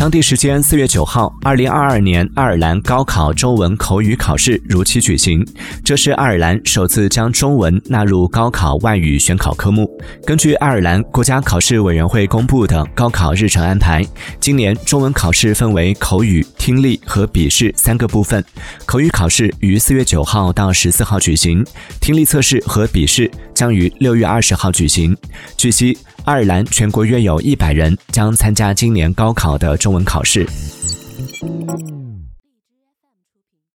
当地时间四月九号，二零二二年爱尔兰高考中文口语考试如期举行。这是爱尔兰首次将中文纳入高考外语选考科目。根据爱尔兰国家考试委员会公布的高考日程安排，今年中文考试分为口语、听力和笔试三个部分。口语考试于四月九号到十四号举行，听力测试和笔试将于六月二十号举行。据悉。爱尔兰全国约有一百人将参加今年高考的中文考试。